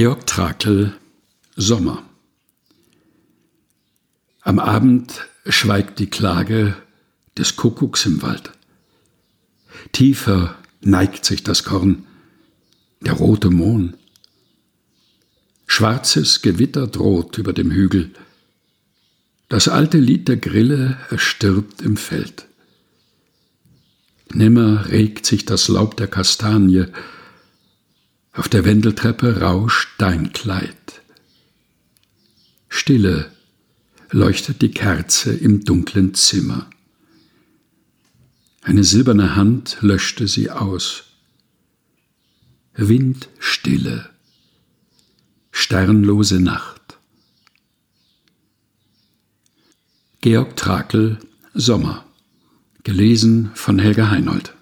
Georg Trakl Sommer Am Abend schweigt die Klage des Kuckucks im Wald. Tiefer neigt sich das Korn, der rote Mohn. Schwarzes Gewitter droht über dem Hügel. Das alte Lied der Grille erstirbt im Feld. Nimmer regt sich das Laub der Kastanie, auf der Wendeltreppe rauscht dein Kleid. Stille leuchtet die Kerze im dunklen Zimmer. Eine silberne Hand löschte sie aus. Windstille, sternlose Nacht. Georg Trakl Sommer. Gelesen von Helga Heinold.